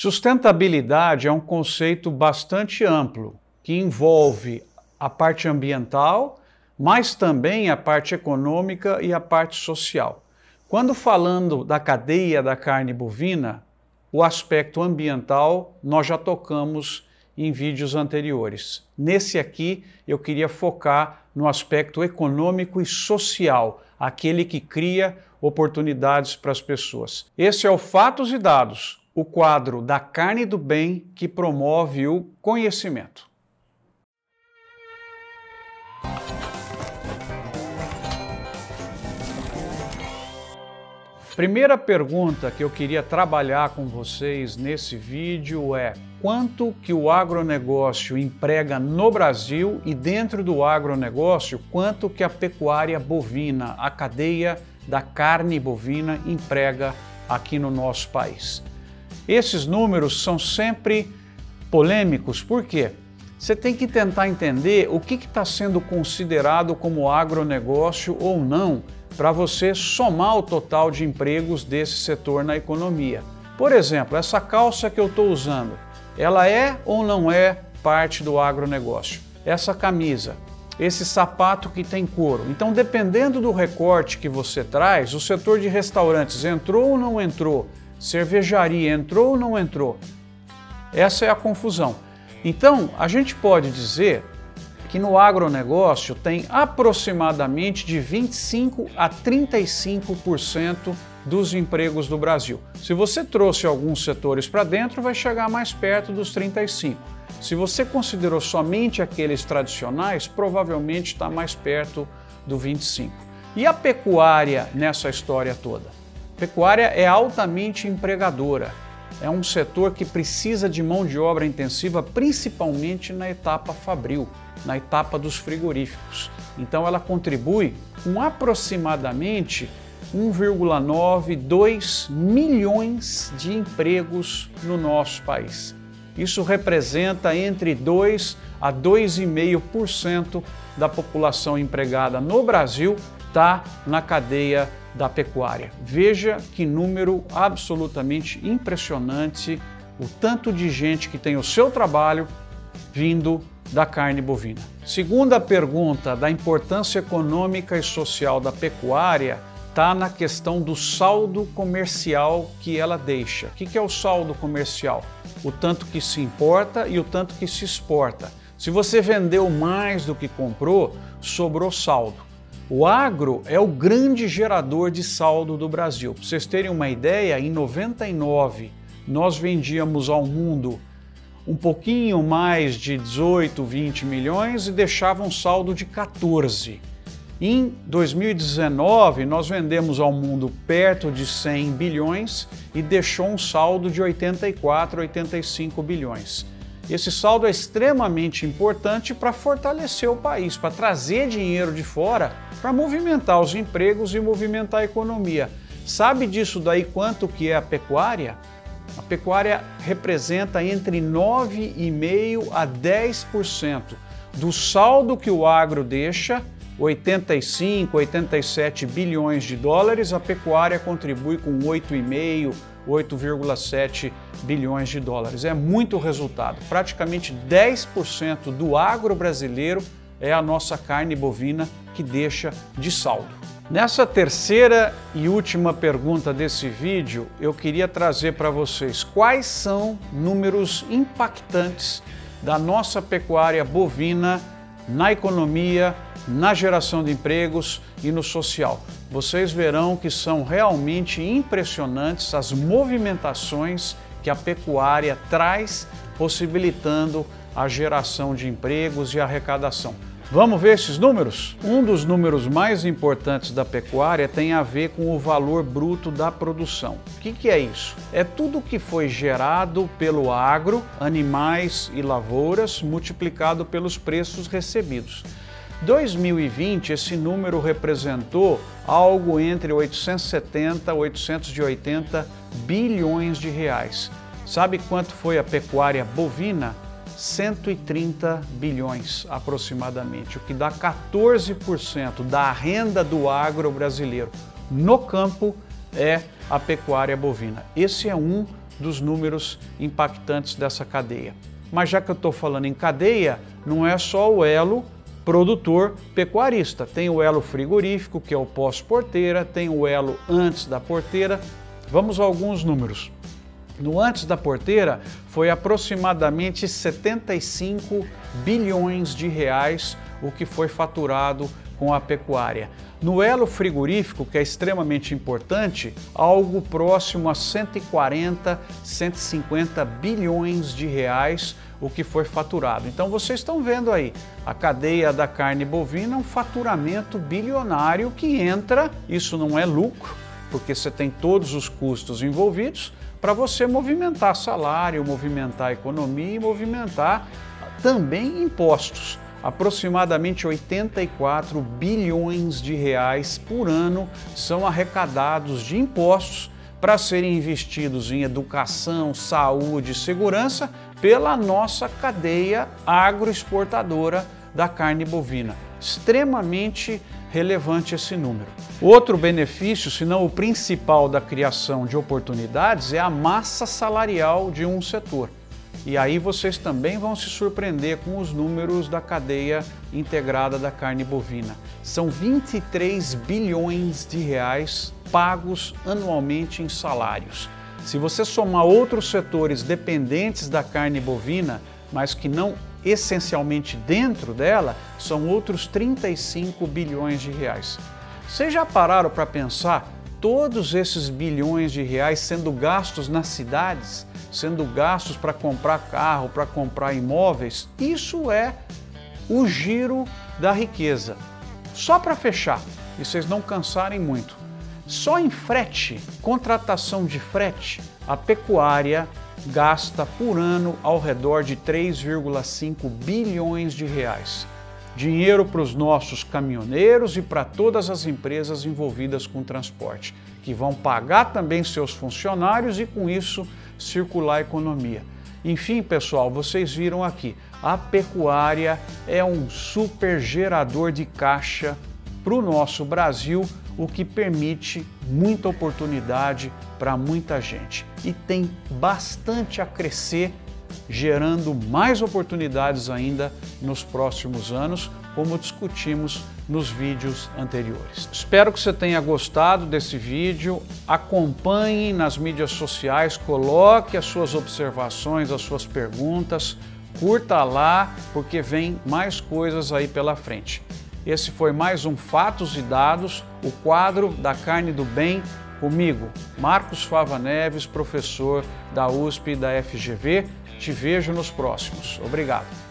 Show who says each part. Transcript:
Speaker 1: Sustentabilidade é um conceito bastante amplo que envolve a parte ambiental, mas também a parte econômica e a parte social. Quando falando da cadeia da carne bovina, o aspecto ambiental nós já tocamos em vídeos anteriores. Nesse aqui eu queria focar no aspecto econômico e social, aquele que cria oportunidades para as pessoas. Esse é o Fatos e Dados, o quadro da carne do bem que promove o conhecimento. Primeira pergunta que eu queria trabalhar com vocês nesse vídeo é quanto que o agronegócio emprega no Brasil e dentro do agronegócio, quanto que a pecuária bovina, a cadeia da carne bovina emprega aqui no nosso país. Esses números são sempre polêmicos, por quê? Você tem que tentar entender o que está sendo considerado como agronegócio ou não para você somar o total de empregos desse setor na economia. Por exemplo, essa calça que eu estou usando, ela é ou não é parte do agronegócio? Essa camisa, esse sapato que tem couro. Então, dependendo do recorte que você traz, o setor de restaurantes entrou ou não entrou? Cervejaria entrou ou não entrou? Essa é a confusão. Então, a gente pode dizer que no agronegócio tem aproximadamente de 25 a 35% dos empregos do Brasil. Se você trouxe alguns setores para dentro, vai chegar mais perto dos 35. Se você considerou somente aqueles tradicionais, provavelmente está mais perto do 25. E a pecuária nessa história toda? Pecuária é altamente empregadora. É um setor que precisa de mão de obra intensiva, principalmente na etapa fabril na etapa dos frigoríficos. Então ela contribui com aproximadamente 1,9, 2 milhões de empregos no nosso país. Isso representa entre 2 a 2,5% da população empregada no Brasil está na cadeia da pecuária. Veja que número absolutamente impressionante o tanto de gente que tem o seu trabalho vindo da carne bovina. Segunda pergunta da importância econômica e social da pecuária está na questão do saldo comercial que ela deixa. O que é o saldo comercial? O tanto que se importa e o tanto que se exporta. Se você vendeu mais do que comprou, sobrou saldo. O agro é o grande gerador de saldo do Brasil. Para vocês terem uma ideia, em 99 nós vendíamos ao mundo um pouquinho mais de 18, 20 milhões e deixava um saldo de 14. Em 2019, nós vendemos ao mundo perto de 100 bilhões e deixou um saldo de 84, 85 bilhões. Esse saldo é extremamente importante para fortalecer o país, para trazer dinheiro de fora, para movimentar os empregos e movimentar a economia. Sabe disso daí quanto que é a pecuária? A pecuária representa entre 9,5% a 10% do saldo que o agro deixa, 85, 87 bilhões de dólares, a pecuária contribui com 8,5, 8,7 bilhões de dólares. É muito resultado. Praticamente 10% do agro brasileiro é a nossa carne bovina que deixa de saldo. Nessa terceira e última pergunta desse vídeo, eu queria trazer para vocês quais são números impactantes da nossa pecuária bovina na economia, na geração de empregos e no social. Vocês verão que são realmente impressionantes as movimentações que a pecuária traz, possibilitando a geração de empregos e arrecadação. Vamos ver esses números? Um dos números mais importantes da pecuária tem a ver com o valor bruto da produção. O que, que é isso? É tudo que foi gerado pelo agro, animais e lavouras, multiplicado pelos preços recebidos. 2020, esse número representou algo entre 870 e 880 bilhões de reais. Sabe quanto foi a pecuária bovina? 130 bilhões aproximadamente, o que dá 14% da renda do agro brasileiro no campo é a pecuária bovina. Esse é um dos números impactantes dessa cadeia. Mas já que eu estou falando em cadeia, não é só o elo produtor pecuarista. Tem o elo frigorífico, que é o pós-porteira, tem o elo antes da porteira. Vamos a alguns números. No antes da porteira foi aproximadamente 75 bilhões de reais o que foi faturado com a pecuária. No elo frigorífico, que é extremamente importante, algo próximo a 140, 150 bilhões de reais o que foi faturado. Então vocês estão vendo aí, a cadeia da carne bovina é um faturamento bilionário que entra, isso não é lucro, porque você tem todos os custos envolvidos, para você movimentar salário, movimentar economia e movimentar também impostos aproximadamente 84 bilhões de reais por ano são arrecadados de impostos para serem investidos em educação, saúde e segurança pela nossa cadeia agroexportadora da carne bovina. Extremamente relevante esse número. Outro benefício, se não o principal da criação de oportunidades, é a massa salarial de um setor. E aí vocês também vão se surpreender com os números da cadeia integrada da carne bovina. São 23 bilhões de reais pagos anualmente em salários. Se você somar outros setores dependentes da carne bovina, mas que não essencialmente dentro dela, são outros 35 bilhões de reais. Vocês já pararam para pensar todos esses bilhões de reais sendo gastos nas cidades? sendo gastos para comprar carro, para comprar imóveis, isso é o giro da riqueza. Só para fechar, e vocês não cansarem muito, só em frete, contratação de frete, a pecuária gasta por ano ao redor de 3,5 bilhões de reais. Dinheiro para os nossos caminhoneiros e para todas as empresas envolvidas com transporte, que vão pagar também seus funcionários e com isso circular a economia. Enfim, pessoal, vocês viram aqui, a pecuária é um super gerador de caixa para o nosso Brasil, o que permite muita oportunidade para muita gente. E tem bastante a crescer, gerando mais oportunidades ainda nos próximos anos, como discutimos nos vídeos anteriores. Espero que você tenha gostado desse vídeo. Acompanhe nas mídias sociais, coloque as suas observações, as suas perguntas, curta lá, porque vem mais coisas aí pela frente. Esse foi mais um Fatos e Dados, o quadro da carne do bem comigo, Marcos Fava Neves, professor da USP e da FGV. Te vejo nos próximos. Obrigado.